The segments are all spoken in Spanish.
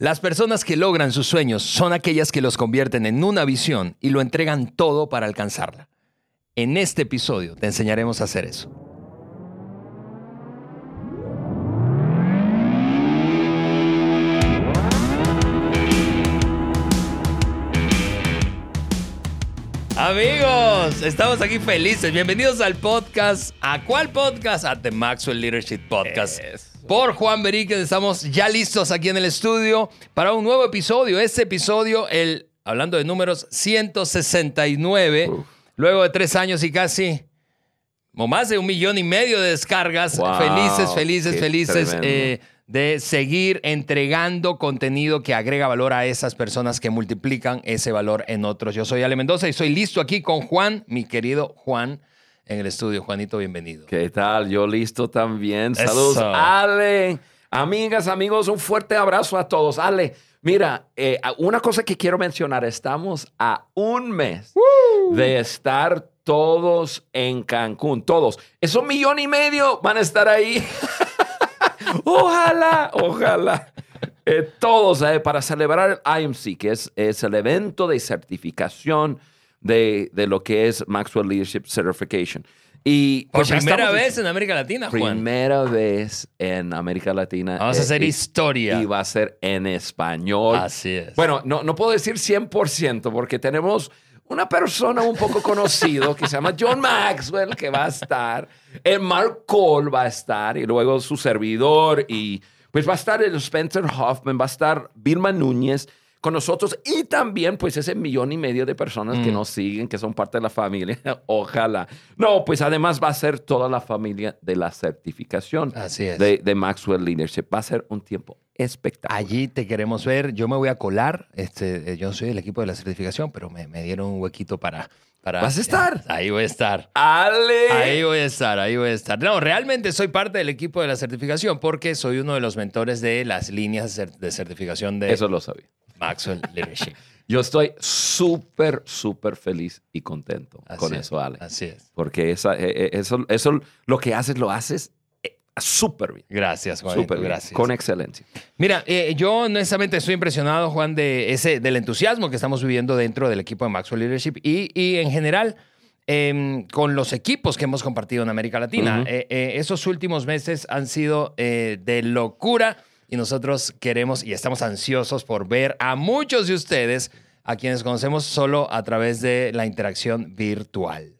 Las personas que logran sus sueños son aquellas que los convierten en una visión y lo entregan todo para alcanzarla. En este episodio te enseñaremos a hacer eso. Amigos, estamos aquí felices. Bienvenidos al podcast. ¿A cuál podcast? A The Maxwell Leadership Podcast. Por Juan Beríquez. Estamos ya listos aquí en el estudio para un nuevo episodio. Este episodio, el, hablando de números, 169. Luego de tres años y casi, o más de un millón y medio de descargas. Wow, felices, felices, felices. eh, de seguir entregando contenido que agrega valor a esas personas que multiplican ese valor en otros. Yo soy Ale Mendoza y soy listo aquí con Juan, mi querido Juan, en el estudio. Juanito, bienvenido. ¿Qué tal? Yo listo también. Eso. Saludos, Ale. Amigas, amigos, un fuerte abrazo a todos. Ale, mira, eh, una cosa que quiero mencionar, estamos a un mes de estar todos en Cancún, todos. Esos millón y medio van a estar ahí. ojalá, ojalá. Eh, todos eh, para celebrar el IMC, que es, es el evento de certificación de, de lo que es Maxwell Leadership Certification. Y Por pues, primera vez en América Latina, Juan. Primera vez en América Latina. Vamos a eh, hacer y- historia. Y va a ser en español. Así es. Bueno, no, no puedo decir 100% porque tenemos una persona un poco conocido que se llama John Maxwell que va a estar. El Mark Cole va a estar y luego su servidor y pues va a estar el Spencer Hoffman, va a estar Vilma Núñez con nosotros y también pues ese millón y medio de personas Mm. que nos siguen, que son parte de la familia. Ojalá. No, pues además va a ser toda la familia de la certificación Así es. de, de Maxwell Leadership. Va a ser un tiempo espectacular. Allí te queremos ver. Yo me voy a colar. Este, eh, yo soy del equipo de la certificación, pero me, me dieron un huequito para, para. ¿Vas a estar? Ahí voy a estar. Ale. Ahí voy a estar, ahí voy a estar. No, realmente soy parte del equipo de la certificación porque soy uno de los mentores de las líneas de cer- de certificación de Eso lo sabía. Maxwell Leadership. Yo estoy súper, súper feliz y contento Así con es, eso, Ale. Así es. Porque esa, eh, eh, eso, eso, lo que haces, lo haces súper bien. Gracias, Juanito, Súper gracias. Con excelencia. Mira, eh, yo honestamente estoy impresionado, Juan, de ese, del entusiasmo que estamos viviendo dentro del equipo de Maxwell Leadership y, y en general em, con los equipos que hemos compartido en América Latina. Eh, eh, esos últimos meses han sido eh, de locura y nosotros queremos y estamos ansiosos por ver a muchos de ustedes, a quienes conocemos solo a través de la interacción virtual.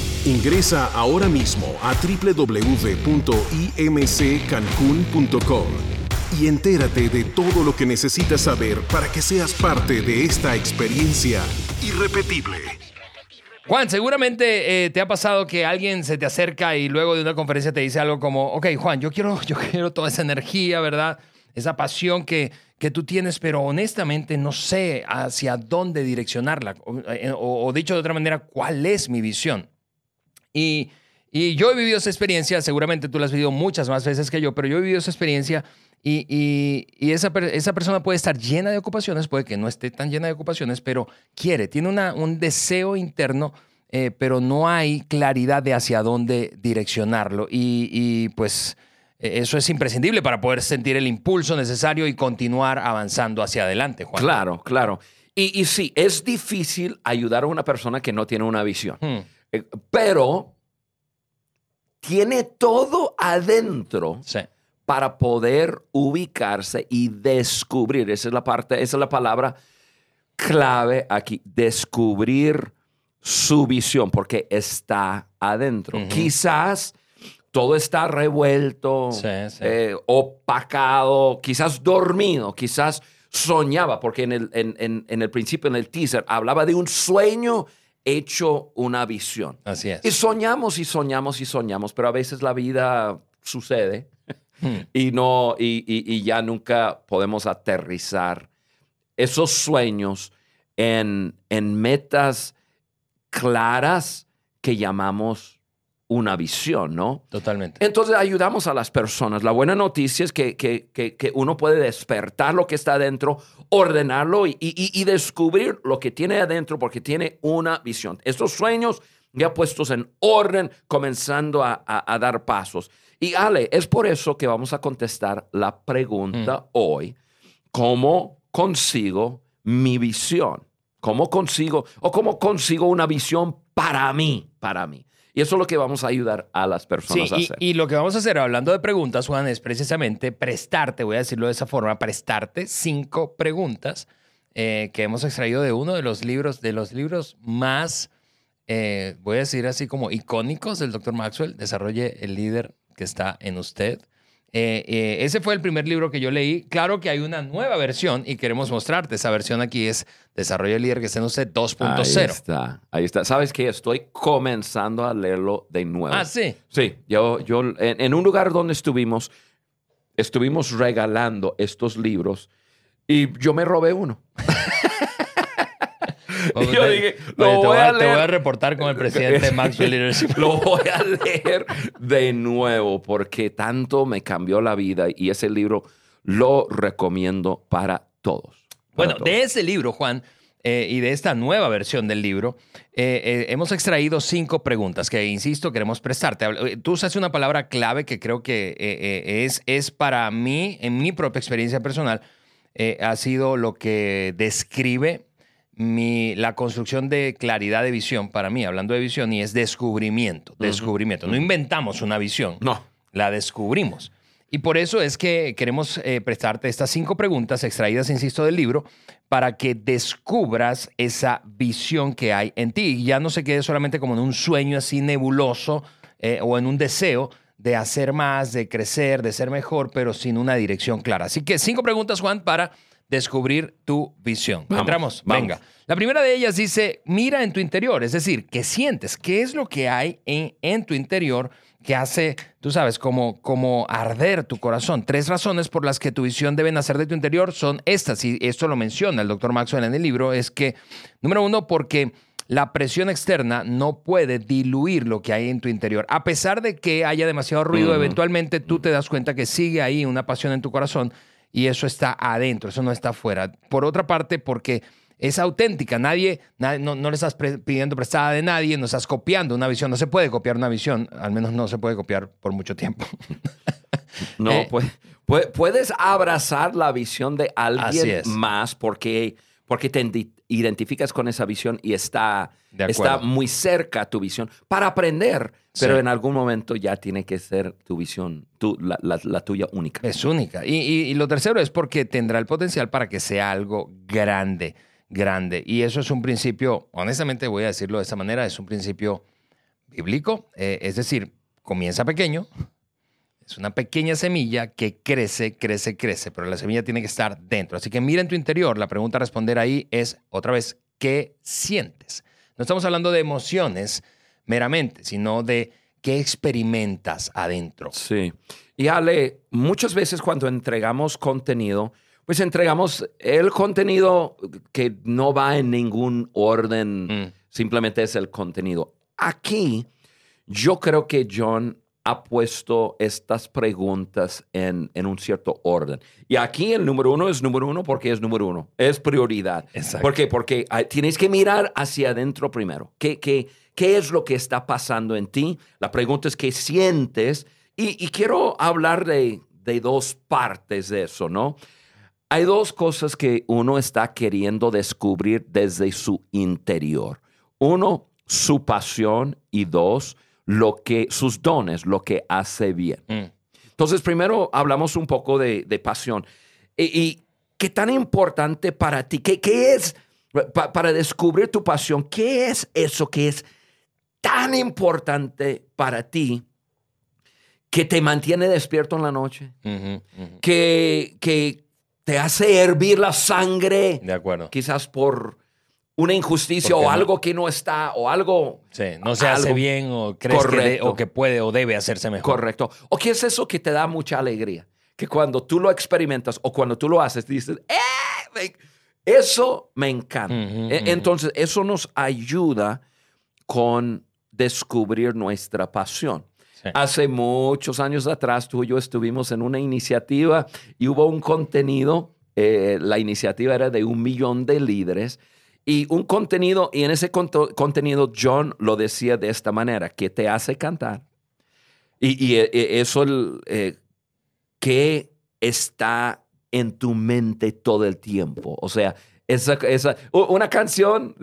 Ingresa ahora mismo a www.imccancun.com y entérate de todo lo que necesitas saber para que seas parte de esta experiencia irrepetible. Juan, seguramente eh, te ha pasado que alguien se te acerca y luego de una conferencia te dice algo como, ok, Juan, yo quiero, yo quiero toda esa energía, ¿verdad? Esa pasión que, que tú tienes, pero honestamente no sé hacia dónde direccionarla. O, eh, o- o dicho de otra manera, ¿cuál es mi visión? Y, y yo he vivido esa experiencia, seguramente tú la has vivido muchas más veces que yo, pero yo he vivido esa experiencia y, y- y esa, esa persona puede estar llena de ocupaciones, puede que no esté tan llena de ocupaciones, pero quiere, tiene una, un deseo interno, eh, pero no hay claridad de hacia dónde direccionarlo. Y, y, pues eh, eso es imprescindible para poder sentir el impulso necesario y continuar avanzando hacia adelante, Juan. Claro, claro. Y, y sí, es difícil ayudar a una persona que no tiene una visión. Hmm. Eh, pero tiene todo adentro Sí. para poder ubicarse y descubrir. Esa es la parte, esa es la palabra clave aquí. Descubrir su visión, porque está adentro. Quizás todo está revuelto, Sí, sí. eh, opacado, quizás dormido, quizás soñaba, porque en el, en- en- en el principio, en el teaser, hablaba de un sueño hecho una visión. Así es. Y soñamos y soñamos y soñamos, pero a veces la vida sucede Hmm. y no y, y- y ya nunca podemos aterrizar esos sueños en, en metas claras que llamamos una visión, ¿no? Totalmente. Entonces ayudamos a las personas. La buena noticia es que, que- que- que uno puede despertar lo que está adentro, ordenarlo y, y- y descubrir lo que tiene adentro porque tiene una visión. Estos sueños ya puestos en orden, comenzando a, a- a dar pasos. Y Ale, es por eso que vamos a contestar la pregunta hoy, ¿cómo consigo mi visión? ¿Cómo consigo o cómo consigo una visión para mí, para mí? Y eso es lo que vamos a ayudar a las Sí, personas a y, hacer. y lo que vamos a hacer hablando de preguntas, Juan, es precisamente prestarte, voy a decirlo de esa forma, prestarte cinco preguntas eh, que hemos extraído de uno de los libros, de los libros más, eh, voy a decir así como icónicos del Dr. Maxwell, Desarrolle el líder que está en usted. Eh, eh, ese fue el primer libro que yo leí. Claro que hay una nueva versión y queremos mostrarte. Esa versión aquí es Desarrolle el líder que está en usted Ahí 2.0. está, ahí está. ¿Sabes qué? Estoy comenzando a leerlo de nuevo. Ah, sí. Sí, yo, yo en, en un lugar donde estuvimos, estuvimos regalando estos libros y yo me robé uno. Y yo dije, lo Oye, te, voy a a, te voy a leer. reportar con el presidente de Maxwell Leadership. Lo voy a leer de nuevo porque tanto me cambió la vida y ese libro lo recomiendo para todos. para Bueno, todos. de ese libro, Juan, eh, y de esta nueva versión del libro, eh, eh, hemos extraído cinco preguntas que, insisto, queremos prestarte. Eh, Tú usaste una palabra clave que creo que es, es para mí, en mi propia experiencia personal, ha sido lo que describe mi, la construcción de claridad de visión para mí, hablando de visión, y es descubrimiento. Descubrimiento. No inventamos una visión No. la descubrimos. Y por eso es que queremos eh, prestarte estas cinco preguntas extraídas, insisto, del libro, para que descubras esa visión que hay en ti y ya no se quede solamente como en un sueño así nebuloso eh, o en un deseo de hacer más, de crecer, de ser mejor, pero sin una dirección clara. Así que cinco preguntas, Juan, para descubrir tu visión. Vamos, Entramos, vamos. venga. La primera de ellas dice, mira en tu interior, es decir, ¿qué sientes? ¿Qué es lo que hay en, en tu interior que hace, tú sabes, como, como arder tu corazón? Tres razones por las que tu visión debe nacer de tu interior son estas, y esto lo menciona el doctor Maxwell en el libro, es que, número uno, porque la presión externa no puede diluir lo que hay en tu interior. A pesar de que haya demasiado ruido, eventualmente tú te das cuenta que sigue ahí una pasión en tu corazón y eso está adentro, eso no está afuera. Por otra parte, porque es auténtica, nadie, nadie- no, no le estás pidiendo prestada de nadie, no estás copiando una visión, no se puede copiar una visión, al menos no se puede copiar por mucho tiempo. No, Eh, pues, pu- puedes abrazar la visión de alguien más porque, porque te identificas con esa visión y está, está muy cerca tu visión para aprender, pero Sí. en algún momento ya tiene que ser tu visión, tu- la, la- la tuya única. Es única. Y, y- y lo tercero es porque tendrá el potencial para que sea algo grande, grande. Y eso es un principio, honestamente voy a decirlo de esta manera, es un principio bíblico. Eh, es decir, comienza pequeño, es una pequeña semilla que crece, crece, crece, pero la semilla tiene que estar dentro. Así que mira en tu interior, la pregunta a responder ahí es, otra vez, ¿qué sientes? No estamos hablando de emociones meramente, sino de qué experimentas adentro. Sí. Y Ale, muchas veces cuando entregamos contenido, pues entregamos el contenido que no va en ningún orden, Mm. simplemente es el contenido. Aquí, yo creo que John ha puesto estas preguntas en, en un cierto orden. Y aquí el número uno es número uno porque es número uno, es prioridad. Exacto. ¿Por qué? Porque tienes que mirar hacia adentro primero. ¿Qué, qué, qué es lo que está pasando en ti? La pregunta es qué sientes. Y, y quiero hablar de, de dos partes de eso, ¿no? Hay dos cosas que uno está queriendo descubrir desde su interior. Uno, su pasión y dos, lo que, sus dones, lo que hace bien. Mm. Entonces, primero hablamos un poco de, de pasión. Y, y qué tan importante para ti, qué, qué es, pa- para descubrir tu pasión, qué es eso que es tan importante para ti que te mantiene despierto en la noche, que, que te hace hervir la sangre, De acuerdo. quizás por una injusticia Porque o no- algo que no está, o algo Sí, no se hace bien o crees que, de- o que puede o debe hacerse mejor. Correcto. ¿O qué es eso que te da mucha alegría? Que cuando tú lo experimentas o cuando tú lo haces, dices, ¡eh! Eso me encanta. E-. Entonces, eso nos ayuda con descubrir nuestra pasión. Sí. Hace muchos años atrás, tú y yo estuvimos en una iniciativa y hubo un contenido, eh, la iniciativa era de un millón de líderes, y un contenido, y en ese contenido John lo decía de esta manera, que te hace cantar. Y, y, eh, eso, el, eh, que está en tu mente todo el tiempo. O sea, esa, esa, una canción,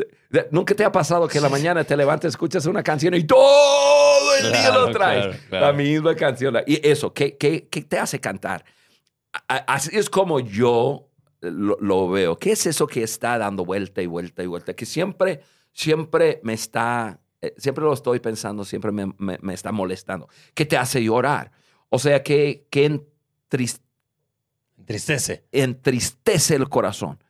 nunca te ha pasado que en la mañana te levantas, escuchas una canción y todo el día Claro, lo traes. claro, claro. La misma canción. Y eso, ¿qué, qué, qué te hace cantar? Así es como yo lo, lo veo. ¿Qué es eso que está dando vuelta y vuelta y vuelta? Que siempre, siempre me está, eh, siempre lo estoy pensando, siempre me, me- me está molestando. ¿Qué te hace llorar? O sea, que, que entris- Entristece. entristece el corazón.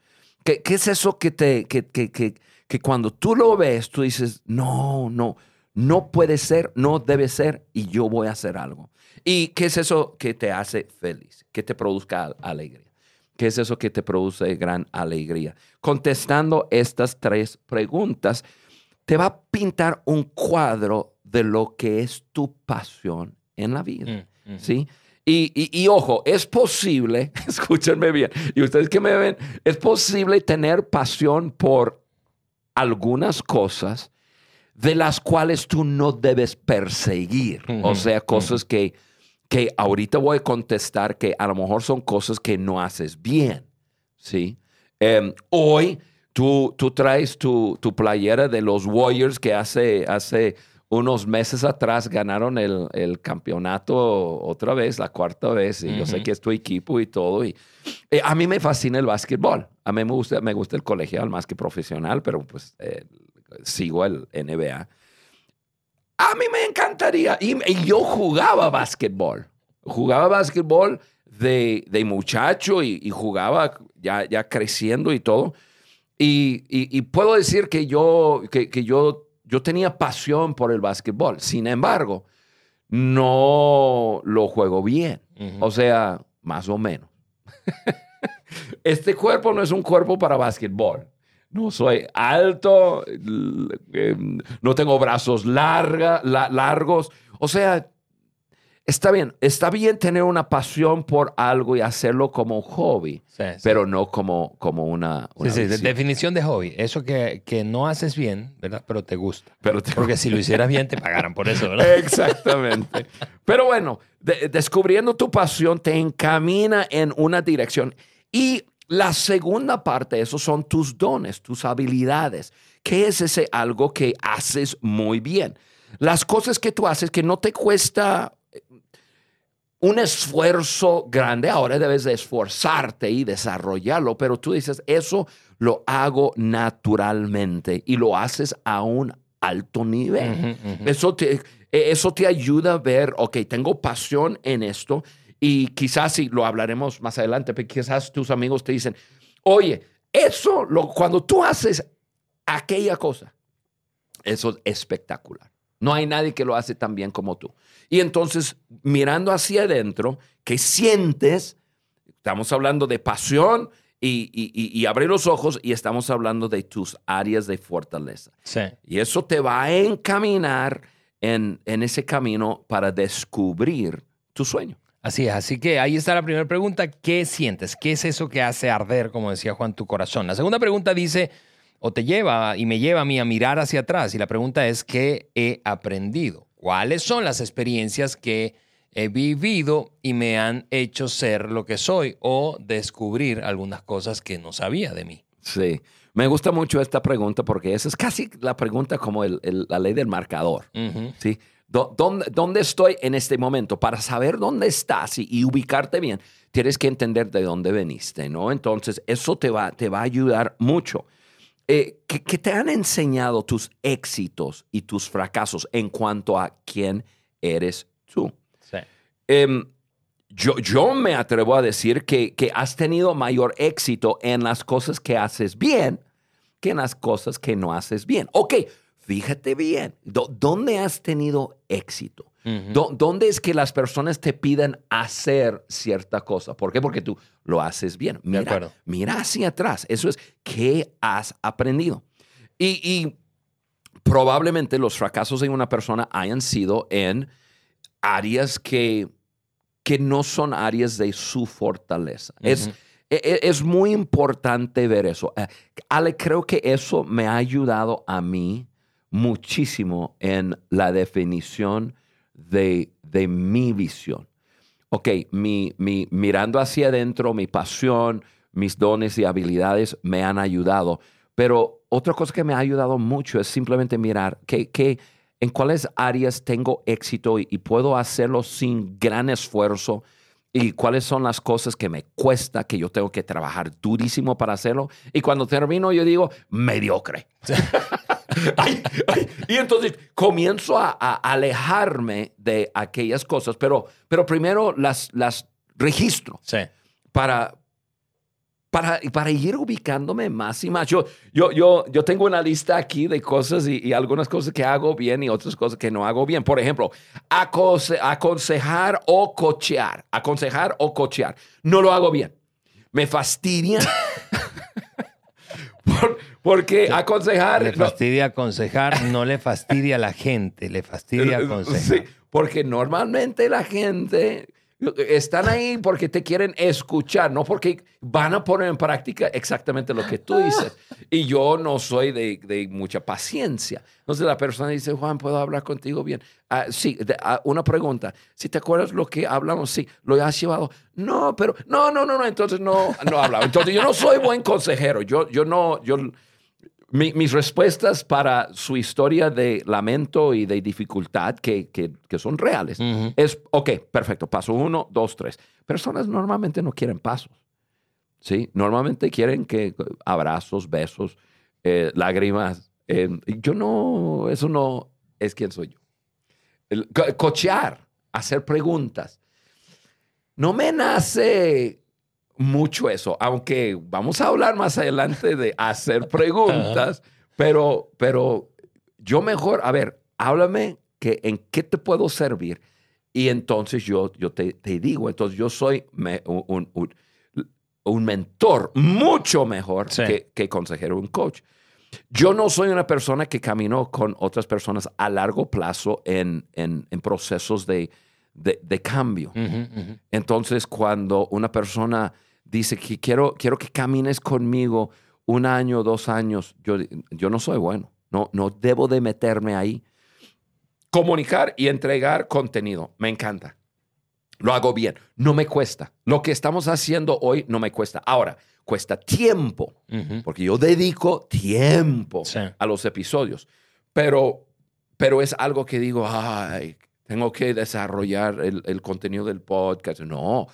¿Qué, qué es eso que, te, que, que, que, que cuando tú lo ves, tú dices, no, no, no puede ser, no debe ser y yo voy a hacer algo? ¿Y qué es eso que te hace feliz, que te produzca al- alegría? ¿Qué es eso que te produce gran alegría? Contestando estas tres preguntas, te va a pintar un cuadro de lo que es tu pasión en la vida. Mm, mm. ¿sí? Y, y- y ojo, es posible, escúchenme bien, y ustedes que me ven, es posible tener pasión por algunas cosas de las cuales tú no debes perseguir. O sea, cosas que, que ahorita voy a contestar que a lo mejor son cosas que no haces bien, ¿sí? Em, hoy tú, tú traes tu, tu playera de los Warriors que hace, hace unos meses atrás ganaron el, el campeonato otra vez, la cuarta vez, y yo sé que es tu equipo y todo. Y, eh, a mí me fascina el básquetbol. A mí me gusta, me gusta el colegial más que profesional, pero pues eh, sigo el NBA. A mí me encantaría. Y, y yo jugaba básquetbol. Jugaba básquetbol de, de muchacho y, y jugaba ya, ya creciendo y todo. Y, puedo decir que yo, que, que yo, yo tenía pasión por el básquetbol. Sin embargo, no lo juego bien. O sea, más o menos. este cuerpo no es un cuerpo para básquetbol. No soy alto, eh, no tengo brazos larga, la- largos. O sea, está bien, está bien tener una pasión por algo y hacerlo como hobby, Sí, sí. pero no como, como una... Una sí, definición de hobby. Eso que, que no haces bien, ¿verdad? Pero te gusta. Pero te- Porque si lo hicieras bien, te pagaran por eso, ¿verdad? Exactamente. Pero bueno, de- descubriendo tu pasión te encamina en una dirección. Y la segunda parte, esos son tus dones, tus habilidades. ¿Qué es ese algo que haces muy bien? Las cosas que tú haces que no te cuesta eh, un esfuerzo grande, ahora debes de esforzarte y desarrollarlo, pero tú dices, eso lo hago naturalmente y lo haces a un alto nivel. Eso te, eh, eso te ayuda a ver, ok, tengo pasión en esto y quizás si lo hablaremos más adelante, pero quizás tus amigos te dicen, oye, eso, lo, cuando tú haces aquella cosa, eso es espectacular. No hay nadie que lo hace tan bien como tú. Y entonces, mirando hacia adentro, ¿qué sientes? Estamos hablando de pasión y, y, y- y abrir los ojos y estamos hablando de tus áreas de fortaleza. Sí. Y eso te va a encaminar en, en ese camino para descubrir tu sueño. Así es, así que ahí está la primera pregunta. ¿Qué sientes? ¿Qué es eso que hace arder, como decía Juan, tu corazón? La segunda pregunta dice, o te lleva y me lleva a mí a mirar hacia atrás. Y la pregunta es, ¿qué he aprendido? ¿Cuáles son las experiencias que he vivido y me han hecho ser lo que soy o descubrir algunas cosas que no sabía de mí? Sí. Me gusta mucho esta pregunta porque esa es casi la pregunta como el- el- la ley del marcador. ¿sí? ¿Dónde, dónde estoy en este momento? Para saber dónde estás y, y ubicarte bien, tienes que entender de dónde veniste, ¿no? Entonces, eso te va, te va a ayudar mucho. Eh, ¿qué, qué te han enseñado tus éxitos y tus fracasos en cuanto a quién eres tú? Sí. Em, yo, yo me atrevo a decir que, que has tenido mayor éxito en las cosas que haces bien que en las cosas que no haces bien. Ok, fíjate bien, ¿dó- ¿dónde has tenido éxito? Ujú. ¿Dó- ¿Dónde es que las personas te piden hacer cierta cosa? ¿Por qué? Porque tú lo haces bien. Mira, mira hacia atrás. Eso es, ¿qué has aprendido? Y, y probablemente los fracasos de una persona hayan sido en áreas que, que no son áreas de su fortaleza. es, Ujú. e- e- es muy importante ver eso. Eh, Ale, creo que eso me ha ayudado a mí muchísimo en la definición de, de mi visión. Ok, mi, mi- mirando hacia adentro, mi pasión, mis dones y habilidades me han ayudado, pero otra cosa que me ha ayudado mucho es simplemente mirar que, que en cuáles áreas tengo éxito y, y puedo hacerlo sin gran esfuerzo y cuáles son las cosas que me cuesta, que yo tengo que trabajar durísimo para hacerlo. Y cuando termino yo digo, mediocre. Ay, ay. Y entonces comienzo a, a alejarme de aquellas cosas, pero, pero primero las, las registro Sí. para, para, para ir ubicándome más y más. Yo, yo, yo, yo tengo una lista aquí de cosas y, y algunas cosas que hago bien y otras cosas que no hago bien. Por ejemplo, aconse- aconsejar o cochear. Aconsejar o cochear. No lo hago bien. Me fastidia. Por- porque aconsejar... Le no- fastidia aconsejar, no le fastidia a la gente, le fastidia aconsejar. Sí, porque normalmente la gente están ahí porque te quieren escuchar, no porque van a poner en práctica exactamente lo que tú dices. Y yo no soy de, de mucha paciencia. Entonces la persona dice, Juan, ¿puedo hablar contigo bien? Ah, sí, ah, una pregunta. Si te acuerdas lo que hablamos, sí, lo has llevado. No, pero no, no, no, no, entonces no, no hablaba. Entonces yo no soy buen consejero. Yo, yo no, yo mi- mis respuestas para su historia de lamento y de dificultad, que, que- que son reales, Ujú. es, ok, perfecto, paso uno, dos, tres. Personas normalmente no quieren pasos, ¿sí? Normalmente quieren que abrazos, besos, eh, lágrimas. eh, yo no, eso no es quien soy yo. El co- cochear, hacer preguntas. No me nace mucho eso, aunque vamos a hablar más adelante de hacer preguntas, pero, pero yo mejor, a ver, háblame que en qué te puedo servir y entonces yo, yo te, te digo, entonces yo soy me- un, un- un mentor mucho mejor Sí. que, que consejero, un coach. Yo no soy una persona que camino con otras personas a largo plazo en, en- en procesos de, de- de cambio. Entonces, cuando una persona dice que quiero, quiero que camines conmigo un año, dos años, yo, yo no soy bueno. No, no debo de meterme ahí. Comunicar y entregar contenido. Me encanta. Lo hago bien. No me cuesta. Lo que estamos haciendo hoy no me cuesta. Ahora, cuesta tiempo, Ujú. porque yo dedico tiempo Sí. a los episodios. Pero, pero es algo que digo, ay, tengo que desarrollar el, el contenido del podcast. No,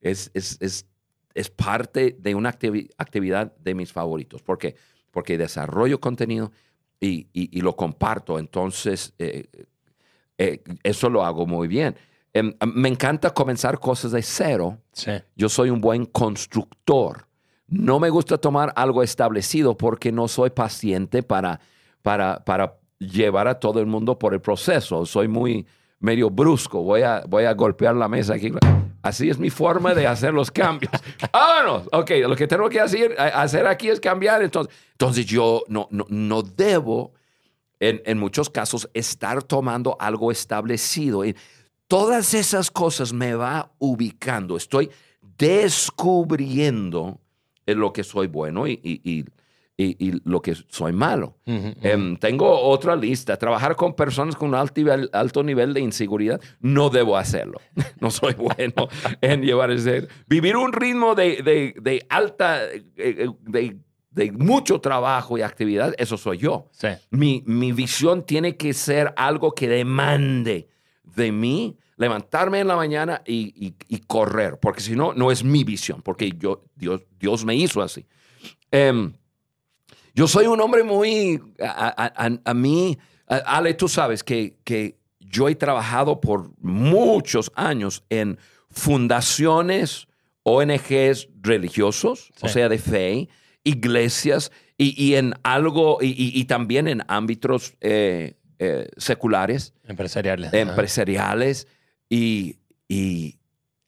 es, es, es, es parte de una activi- actividad de mis favoritos. ¿Por qué? Porque desarrollo contenido y, y- y lo comparto. Entonces, eh, eh, eso lo hago muy bien. Em, me encanta comenzar cosas de cero Sí. yo soy un buen constructor. No me gusta tomar algo establecido porque no soy paciente para, para, para llevar a todo el mundo por el proceso. Soy muy medio brusco. Voy a, voy a golpear la mesa aquí. Así es mi forma de hacer los cambios. Vámonos. Ok, lo que tengo que hacer, hacer aquí es cambiar. Entonces, entonces yo no, no, no debo, en, en muchos casos, estar tomando algo establecido. Y todas esas cosas me va ubicando. Estoy descubriendo en lo que soy bueno y, y- y- y- y lo que soy malo. Ujú, ujú. Em, tengo otra lista. Trabajar con personas con un alto nivel, alto nivel de inseguridad, no debo hacerlo. No soy bueno en llevar ese... Vivir un ritmo de, de- de alta, eh, eh, de, de mucho trabajo y actividad, eso soy yo. Sí. Mi, mi visión tiene que ser algo que demande de mí levantarme en la mañana y, y- y correr, porque si no, no es mi visión, porque yo, Dios, Dios me hizo así. Em, yo soy un hombre muy, a, a- a- a mí, Ale, tú sabes que, que yo he trabajado por muchos años en fundaciones, ONGs religiosos, o sea, de fe, iglesias, y, y en algo, y, y- también en ámbitos eh, eh, seculares, Empresariales. empresariales, y, y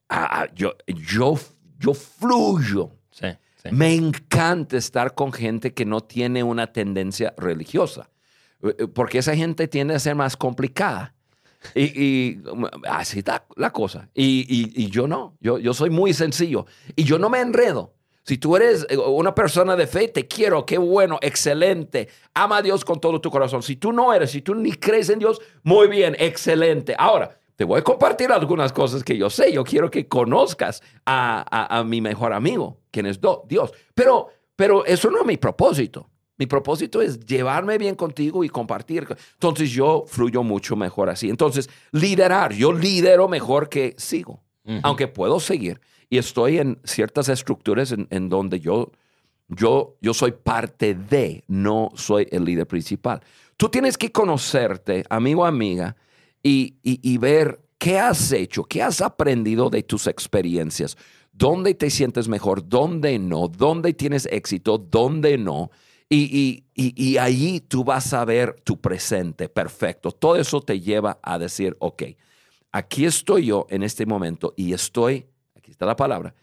ah, yo, yo, yo fluyo. Sí, Me encanta estar con gente que no tiene una tendencia religiosa, eh, eh, porque esa gente tiende a ser más complicada. Y, así está la cosa. Y yo no, yo, yo soy muy sencillo y yo no me enredo. Si tú eres eh, una persona de fe, te quiero, qué bueno, excelente. Ama a Dios con todo tu corazón. Si tú no eres, si tú ni crees en Dios, muy bien, excelente. Ahora, te voy a compartir algunas cosas que yo sé. Yo quiero que conozcas a, a- a mi mejor amigo, quien es Do- Dios. Pero, pero eso no es mi propósito. Mi propósito es llevarme bien contigo y compartir. Entonces yo fluyo mucho mejor así. Entonces, liderar. Yo lidero mejor que sigo. Aunque puedo seguir. Y estoy en ciertas estructuras en, en donde yo, yo, yo soy parte de, no soy el líder principal. Tú tienes que conocerte, amigo, amiga, y, y- y ver qué has hecho, qué has aprendido de tus experiencias, dónde te sientes mejor, dónde no, dónde tienes éxito, dónde no. Y, y, y, ahí tú vas a ver tu presente perfecto. Todo eso te lleva a decir, ok, aquí estoy yo en este momento y estoy, aquí está la palabra,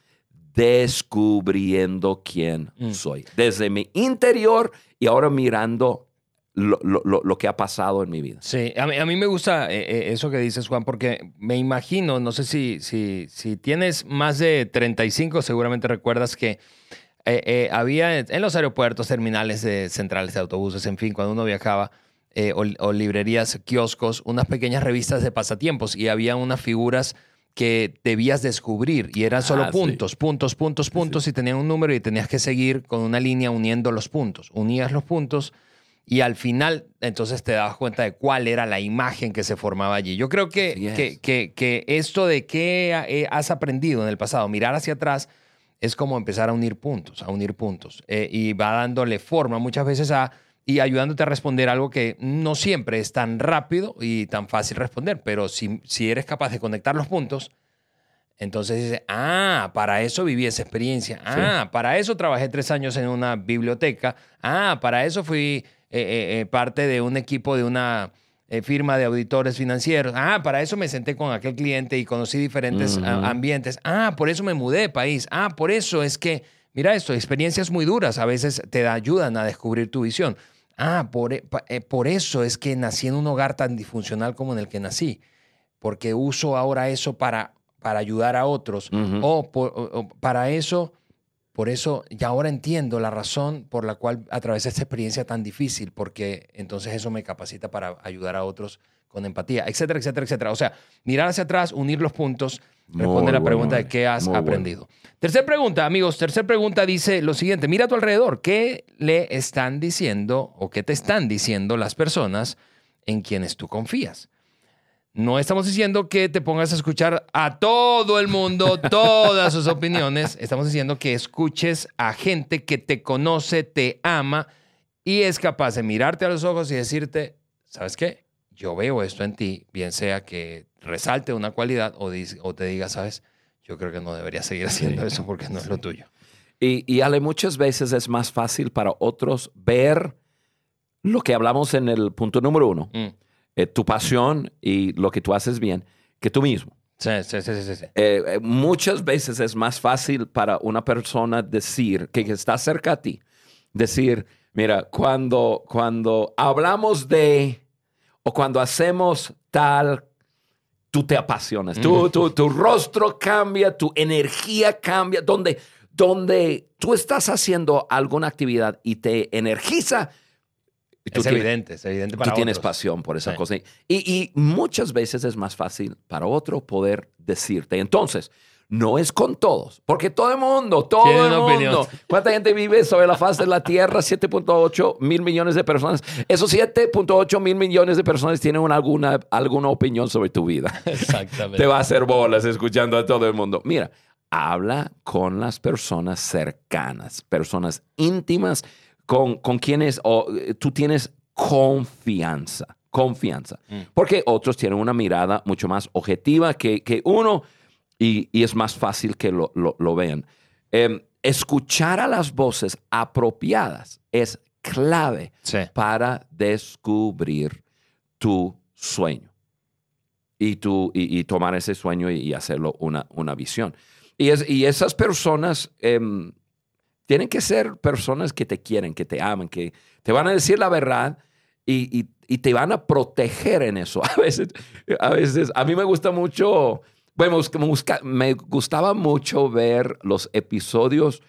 descubriendo quién Mm. soy. Desde mi interior y ahora mirando lo, lo- lo- que ha pasado en mi vida. Sí, a mí, a mí me gusta eh, eh, eso que dices, Juan, porque me imagino, no sé si, si, si tienes más de 35, seguramente recuerdas que eh, eh, había en los aeropuertos, terminales de centrales de autobuses, en fin, cuando uno viajaba, o, o librerías, kioscos, unas pequeñas revistas de pasatiempos y había unas figuras que debías descubrir y eran solo Ah, sí. puntos, puntos, puntos, puntos y tenían un número y tenías que seguir con una línea uniendo los puntos. Unías los puntos y al final entonces te dabas cuenta de cuál era la imagen que se formaba allí. Yo creo que, que- que esto de qué eh, has aprendido en el pasado, mirar hacia atrás, es como empezar a unir puntos, a unir puntos. eh, y va dándole forma muchas veces a y ayudándote a responder algo que no siempre es tan rápido y tan fácil responder, pero si, si eres capaz de conectar los puntos, entonces dices, ah, para eso viví esa experiencia, ah, para eso trabajé tres años en una biblioteca, ah, para eso fui eh, eh, eh, parte de un equipo de una eh, firma de auditores financieros, ah, para eso me senté con aquel cliente y conocí diferentes a- ambientes, ah, por eso me mudé de país, ah, por eso es que, mira esto, experiencias muy duras a veces te ayudan a descubrir tu visión. Ah, por, eh, por eso es que nací en un hogar tan disfuncional como en el que nací porque uso ahora eso para, para ayudar a otros. Ujú. o, por- o- o para eso, por eso ya ahora entiendo la razón por la cual atravesé esta experiencia tan difícil, porque entonces eso me capacita para ayudar a otros con empatía, etcétera, etcétera, etcétera. O sea, mirar hacia atrás, unir los puntos, responder la bueno, pregunta de eh. qué has bueno. aprendido. Tercer pregunta, amigos. Tercer pregunta dice lo siguiente. Mira a tu alrededor. ¿Qué le están diciendo o qué te están diciendo las personas en quienes tú confías? No estamos diciendo que te pongas a escuchar a todo el mundo, todas sus opiniones. Estamos diciendo que escuches a gente que te conoce, te ama y es capaz de mirarte a los ojos y decirte, ¿sabes qué? Yo veo esto en ti, bien sea que resalte una cualidad o, o te diga, ¿sabes? Yo creo que no deberías seguir haciendo eso porque no es lo tuyo. Y, y Ale, muchas veces es más fácil para otros ver lo que hablamos en el punto número uno, Mm. Eh, tu pasión y lo que tú haces bien, que tú mismo. Sí, sí, sí, sí, sí. Eh, eh, muchas veces es más fácil para una persona decir que está cerca a ti, decir, mira, cuando, cuando hablamos de o cuando hacemos tal, tú te apasionas, tú, tú- tu rostro cambia, tu energía cambia, donde, donde tú estás haciendo alguna actividad y te energiza. Y tú Es tienes- evidente, es evidente para tú tienes otros. pasión por esa Sí. cosa. Y, y muchas veces es más fácil para otro poder decirte. Entonces, no es con todos, porque todo el mundo, todo Tiene el mundo. opinión. ¿Cuánta gente vive sobre la faz de la Tierra? 7.8 mil millones de personas. Esos 7.8 mil millones de personas tienen una- alguna, alguna opinión sobre tu vida. Exactamente. Te va a hacer bolas escuchando a todo el mundo. Mira, habla con las personas cercanas, personas íntimas con, con quienes o, eh, tú tienes confianza, confianza. Mm. Porque otros tienen una mirada mucho más objetiva que, que uno y, y es más fácil que lo, lo- lo vean. Eh, escuchar a las voces apropiadas es clave Sí. para descubrir tu sueño y, tu, y, y tomar ese sueño y, y hacerlo una, una visión. Y, es, y esas personas em, tienen que ser personas que te quieren, que te aman, que te van a decir la verdad y, y- y te van a proteger en eso. A veces, a veces, a mí me gusta mucho, bueno, me busca- me gustaba mucho ver los episodios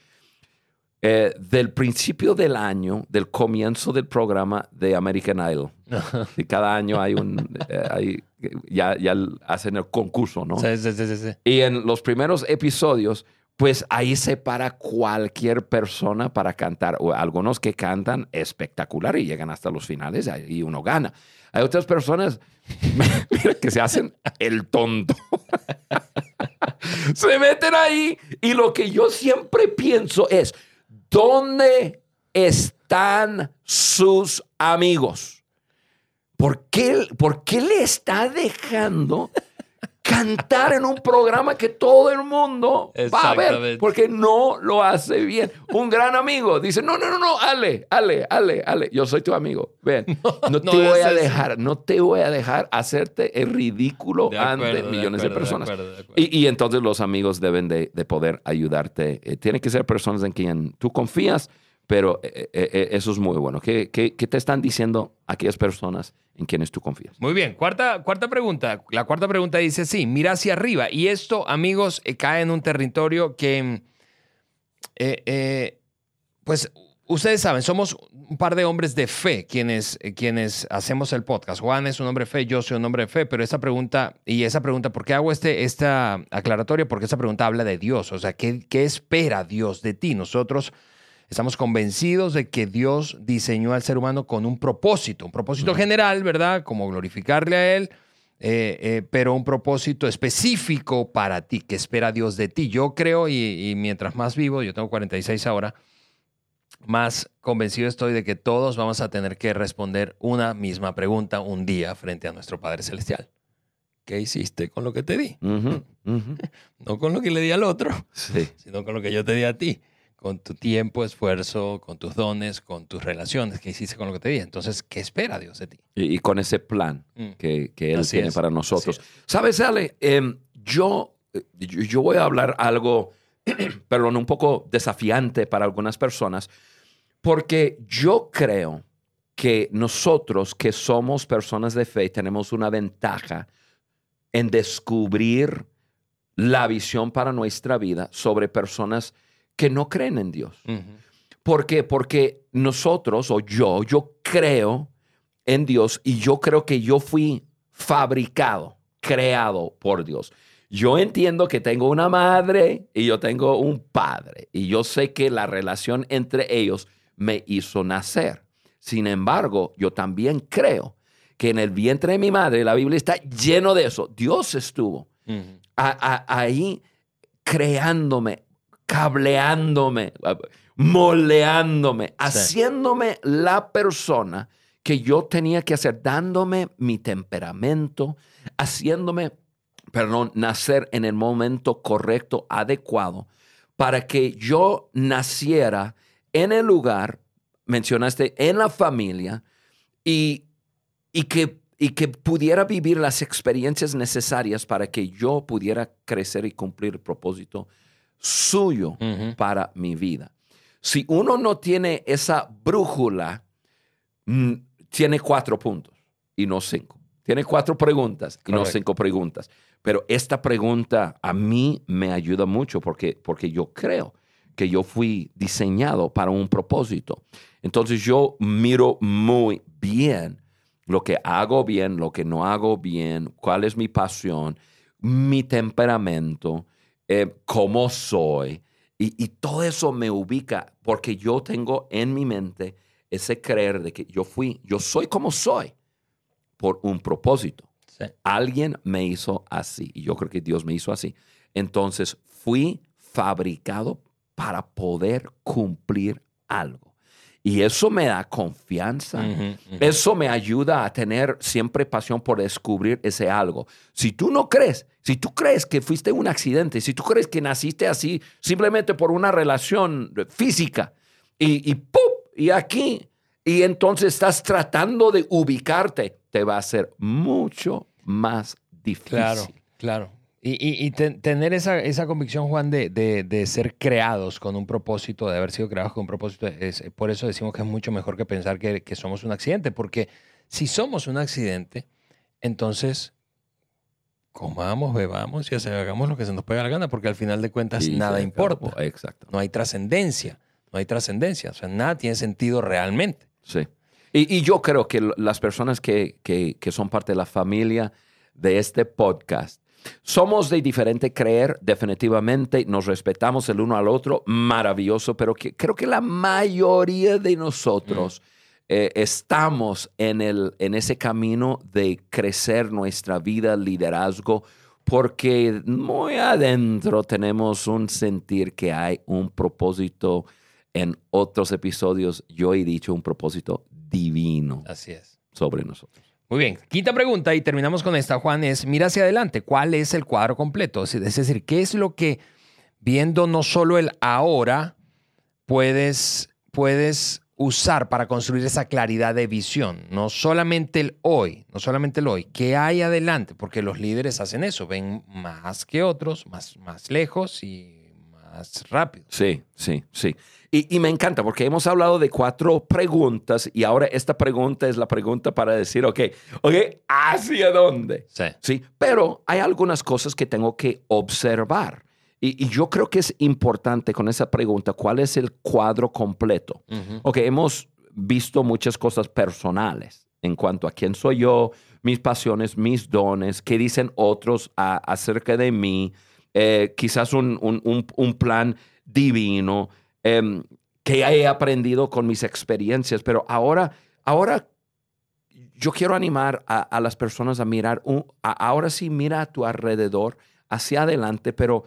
eh, del principio del año, del comienzo del programa de American Idol. Y cada año hay un, eh, hay- ya, ya hacen el concurso, ¿no? Sí, sí, sí, sí. Y en los primeros episodios, pues ahí se para cualquier persona para cantar. O algunos que cantan espectacular y llegan hasta los finales y uno gana. Hay otras personas que se hacen el tonto. se meten ahí y lo que yo siempre pienso es, ¿dónde están sus amigos? ¿Por qué, por qué le está dejando cantar en un programa que todo el mundo va a ver? Porque no lo hace bien. Un gran amigo dice, no, no, no, no, Ale, Ale, Ale, Ale, yo soy tu amigo. Ven, no, te no voy a eso. dejar, no te voy a dejar hacerte el ridículo De ante acuerdo, millones de, acuerdo, de personas. acuerdo, de acuerdo. Y, y entonces los amigos deben de, de poder ayudarte. Eh, tienen que ser personas en quien tú confías, pero eh, eh, eh, eso es muy bueno. ¿Qué, qué, qué te están diciendo aquellas personas en quienes tú confías? Muy bien, cuarta, cuarta pregunta. La cuarta pregunta dice, sí, mira hacia arriba. Y esto, amigos, cae en un territorio que, pues, ustedes saben, somos un par de hombres de fe quienes, quienes hacemos el podcast. Juan es un hombre de fe, yo soy un hombre de fe, pero esa pregunta, y esa pregunta, ¿por qué hago este, esta aclaratoria? Porque esa pregunta habla de Dios, o sea, ¿qué, qué espera Dios de ti? Nosotros... Estamos convencidos de que Dios diseñó al ser humano con un propósito, un propósito general, ¿verdad? Como glorificarle a Él, eh, eh, pero un propósito específico para ti, que espera Dios de ti. Yo creo, y, y mientras más vivo, yo tengo 46 ahora, más convencido estoy de que todos vamos a tener que responder una misma pregunta un día frente a nuestro Padre Celestial. ¿Qué hiciste con lo que te di? No con lo que le di al otro Sí. sino con lo que yo te di a ti, con tu tiempo, esfuerzo, con tus dones, con tus relaciones que hiciste con lo que te di. Entonces, ¿qué espera Dios de ti? Y, y con ese plan Mm. que, que Él Así tiene es, para nosotros. ¿Sabes, Ale? Em, yo, eh, yo, yo voy a hablar algo, perdón, un poco desafiante para algunas personas, porque yo creo que nosotros que somos personas de fe tenemos una ventaja en descubrir la visión para nuestra vida sobre personas que no creen en Dios. ¿Por qué? Porque nosotros o yo, yo creo en Dios y yo creo que yo fui fabricado, creado por Dios. Yo entiendo que tengo una madre y yo tengo un padre y yo sé que la relación entre ellos me hizo nacer. Sin embargo, yo también creo que en el vientre de mi madre, la Biblia está lleno de eso. Dios estuvo a- a- ahí creándome, cableándome, moldeándome, haciéndome la persona que yo tenía que hacer, dándome mi temperamento, haciéndome, perdón, nacer en el momento correcto, adecuado, para que yo naciera en el lugar, mencionaste, en la familia, y, y que, y que pudiera vivir las experiencias necesarias para que yo pudiera crecer y cumplir el propósito suyo para mi vida. Si uno no tiene esa brújula, mm, tiene cuatro puntos y no cinco. Tiene cuatro preguntas y no cinco preguntas. Pero esta pregunta a mí me ayuda mucho porque, porque yo creo que yo fui diseñado para un propósito. Entonces yo miro muy bien lo que hago bien, lo que no hago bien, cuál es mi pasión, mi temperamento, eh, cómo soy. Y, y todo eso me ubica porque yo tengo en mi mente ese creer de que yo fui, yo soy como soy por un propósito. Sí. Alguien me hizo así y yo creo que Dios me hizo así. Entonces fui fabricado para poder cumplir algo. Y eso me da confianza. Eso me ayuda a tener siempre pasión por descubrir ese algo. Si tú no crees, si tú crees que fuiste un accidente, si tú crees que naciste así simplemente por una relación física y, y ¡pum! Y aquí, y entonces estás tratando de ubicarte, te va a ser mucho más difícil. Claro, claro. Y, tener esa, esa, convicción, Juan, de, de, ser creados con un propósito, de haber sido creados con un propósito, es, por eso decimos que es mucho mejor que pensar que, que somos un accidente, porque si somos un accidente, entonces comamos, bebamos y hagamos lo que se nos pega la gana, porque al final de cuentas nada importa. Exacto. No hay trascendencia, no hay trascendencia, o sea, nada tiene sentido realmente. Sí. Y, y yo creo que las personas que, que, que son parte de la familia de este podcast, somos de diferente creer, definitivamente, nos respetamos el uno al otro, maravilloso, pero creo que la mayoría de nosotros mm. eh, estamos en, el, en ese camino de crecer nuestra vida, liderazgo, porque muy adentro tenemos un sentir que hay un propósito. En otros episodios yo he dicho un propósito divino. Así es. Sobre nosotros. Muy bien. Quinta pregunta y terminamos con esta, Juan, es mira hacia adelante. ¿Cuál es el cuadro completo? Es decir, ¿qué es lo que, viendo no solo el ahora, puedes, puedes usar para construir esa claridad de visión? No solamente el hoy, no solamente el hoy. ¿Qué hay adelante? Porque los líderes hacen eso, ven más que otros, más, más lejos y más rápido. Sí, sí, sí. Y, me encanta porque hemos hablado de cuatro preguntas y ahora esta pregunta es la pregunta para decir, ok, ok, ¿hacia dónde? Sí. Sí, pero hay algunas cosas que tengo que observar. Y, yo creo que es importante con esa pregunta, ¿cuál es el cuadro completo? Ok, hemos visto muchas cosas personales en cuanto a quién soy yo, mis pasiones, mis dones, qué dicen otros acerca de mí, eh, quizás un, un, un plan divino. Em, que he aprendido con mis experiencias, pero ahora, ahora yo quiero animar a, las personas a mirar, ahora sí mira a tu alrededor, hacia adelante, pero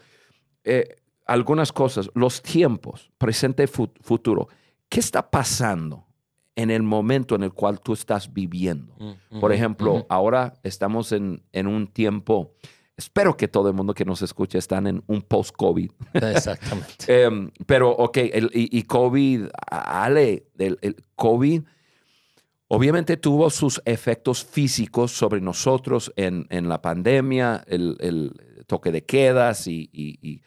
eh, algunas cosas, los tiempos, presente, futuro, ¿qué está pasando en el momento en el cual tú estás viviendo? Mm, Por ejemplo, ahora estamos en, en un tiempo Espero que todo el mundo que nos escuche están en un post-COVID. Exactamente. Em, pero, ok, y, COVID, Ale, el, COVID obviamente tuvo sus efectos físicos sobre nosotros en, la pandemia, el, toque de quedas y,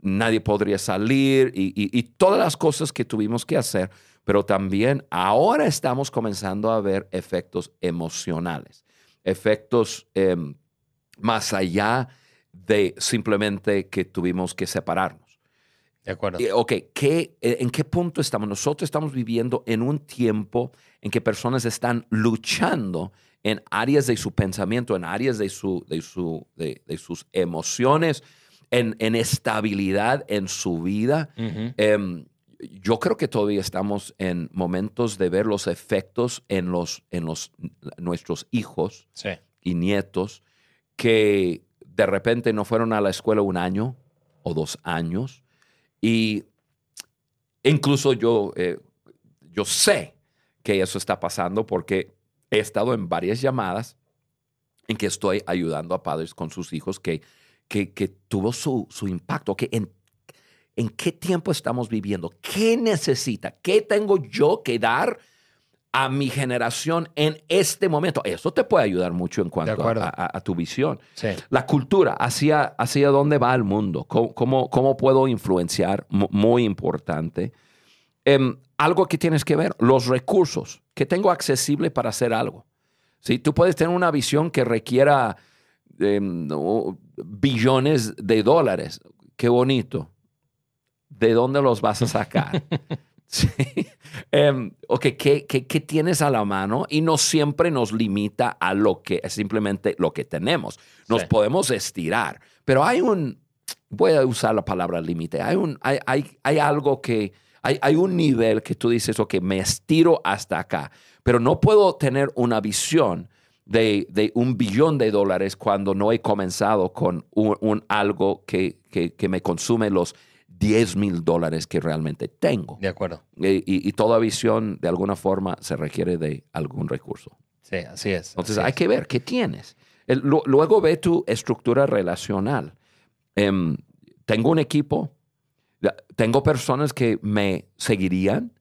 nadie podría salir y, todas las cosas que tuvimos que hacer, pero también ahora estamos comenzando a ver efectos emocionales, efectos... Em, más allá de simplemente que tuvimos que separarnos. De acuerdo. ok, ¿qué, eh, ¿en qué punto estamos? Nosotros estamos viviendo en un tiempo en que personas están luchando en áreas de su pensamiento, en áreas de, su, de, su, de, sus emociones, en, en, estabilidad en su vida. Em, yo creo que todavía estamos en momentos de ver los efectos en, los, en los, nuestros hijos y nietos que de repente no fueron a la escuela un año o dos años. Y incluso yo, eh, yo sé que eso está pasando porque he estado en varias llamadas en que estoy ayudando a padres con sus hijos que, que, tuvo su, su impacto, que en, en qué tiempo estamos viviendo, qué necesita, qué tengo yo que dar a mi generación en este momento. Eso te puede ayudar mucho en cuanto a, tu visión. La cultura, hacia, hacia dónde va el mundo, cómo, cómo, puedo influenciar, muy importante. Em, algo que tienes que ver, los recursos que tengo accesible para hacer algo. ¿Sí? Tú puedes tener una visión que requiera em, billones de dólares. Qué bonito. ¿De dónde los vas a sacar? Sí. Em, ok, ¿qué, ¿qué, tienes a la mano? Y no siempre nos limita a lo que es simplemente lo que tenemos. Nos podemos estirar, pero hay un, voy a usar la palabra límite, hay, un, hay, hay, hay algo que, hay, hay, un nivel que tú dices, ok, me estiro hasta acá, pero no puedo tener una visión de, de un billón de dólares cuando no he comenzado con un, un algo que, que, que me consume los 10 mil dólares que realmente tengo. De acuerdo. Y, y- y toda visión, de alguna forma, se requiere de algún recurso. Sí, así es. Entonces así hay es. que ver qué tienes. El- lu- luego ve tu estructura relacional. Em, tengo un equipo, tengo personas que me seguirían.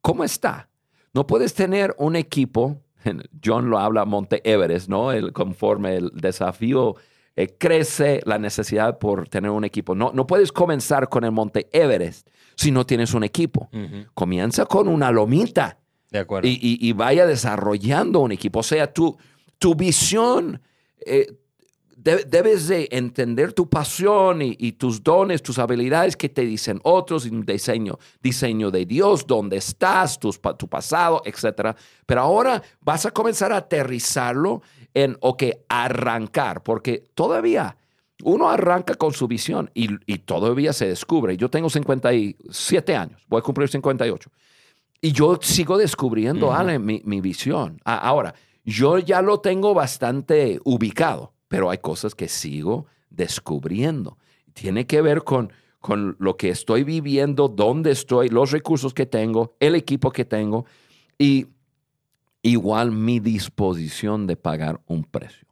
¿Cómo está? No puedes tener un equipo, John lo habla Monte Everest, ¿no? El, conforme el desafío eh, crece, la necesidad por tener un equipo. No, no puedes comenzar con el Monte Everest si no tienes un equipo. Comienza con una lomita De acuerdo. y, y- y vaya desarrollando un equipo. O sea, tu, tu visión, eh, de- debes de entender tu pasión y, y tus dones, tus habilidades que te dicen otros, un diseño, diseño de Dios, dónde estás, tus tu pasado, etc. Pero ahora vas a comenzar a aterrizarlo en, ok, arrancar, porque todavía... Uno arranca con su visión y, y todavía se descubre. Yo tengo 57 años, voy a cumplir 58. Y yo sigo descubriendo, Ujú. Ale, mi, mi visión. Ahora, yo ya lo tengo bastante ubicado, pero hay cosas que sigo descubriendo. Tiene que ver con, con lo que estoy viviendo, dónde estoy, los recursos que tengo, el equipo que tengo y igual mi disposición de pagar un precio.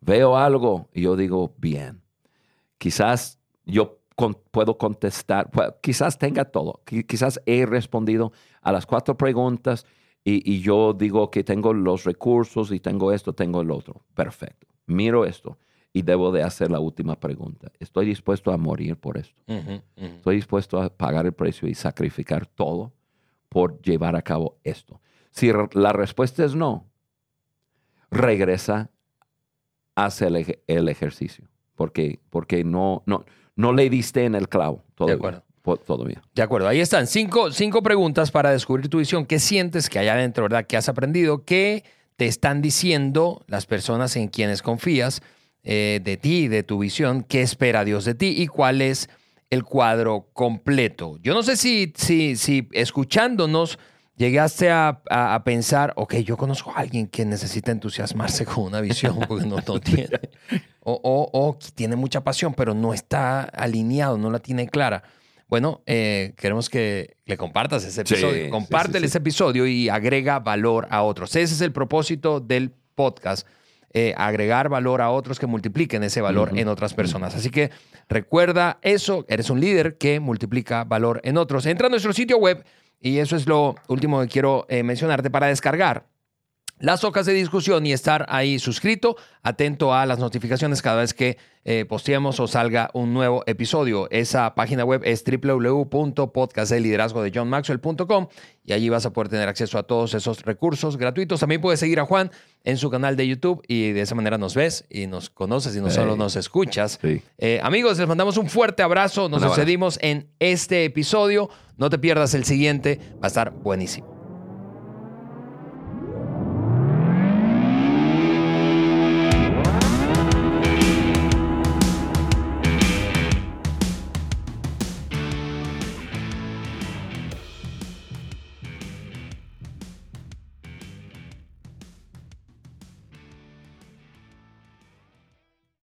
Veo algo y yo digo, bien, quizás yo con- puedo contestar, quizás tenga todo, qui- quizás he respondido a las cuatro preguntas y, y yo digo que tengo los recursos y tengo esto, tengo el otro. Perfecto. Miro esto y debo de hacer la última pregunta. ¿Estoy dispuesto a morir por esto? Ujú, ujú. Estoy dispuesto a pagar el precio y sacrificar todo por llevar a cabo esto. Si la respuesta es no, regresa hacia el, ej- el ejercicio, porque, porque no, no, no le diste en el clavo todavía. acuerdo. po- todavía. De acuerdo, ahí están cinco, cinco preguntas para descubrir tu visión. ¿Qué sientes que hay adentro, verdad? ¿Qué has aprendido? ¿Qué te están diciendo las personas en quienes confías eh, de ti, de tu visión? ¿Qué espera Dios de ti? ¿Y cuál es el cuadro completo? Yo no sé si, si, si escuchándonos llegaste a, a- a pensar, ok, yo conozco a alguien que necesita entusiasmarse con una visión porque no, no tiene. O, o- o tiene mucha pasión, pero no está alineado, no la tiene clara. Bueno, eh, queremos que le compartas ese episodio. sí, Compártele sí, sí. ese episodio y agrega valor a otros. Ese es el propósito del podcast. eh, agregar valor a otros que multipliquen ese valor Ujú. en otras personas. Así que recuerda eso, eres un líder que multiplica valor en otros. Entra a nuestro sitio web y eso es lo último que quiero eh, mencionarte para descargar las hojas de discusión y estar ahí suscrito, atento a las notificaciones cada vez que eh, posteemos o salga un nuevo episodio. Esa página web es www.podcastdeliderazgodejohnmaxwell.com y allí vas a poder tener acceso a todos esos recursos gratuitos. También puedes seguir a Juan en su canal de YouTube y de esa manera nos ves y nos conoces y no solo nos escuchas. Sí. Eh, amigos, les mandamos un fuerte abrazo. Nos despedimos en este episodio. No te pierdas el siguiente, va a estar buenísimo.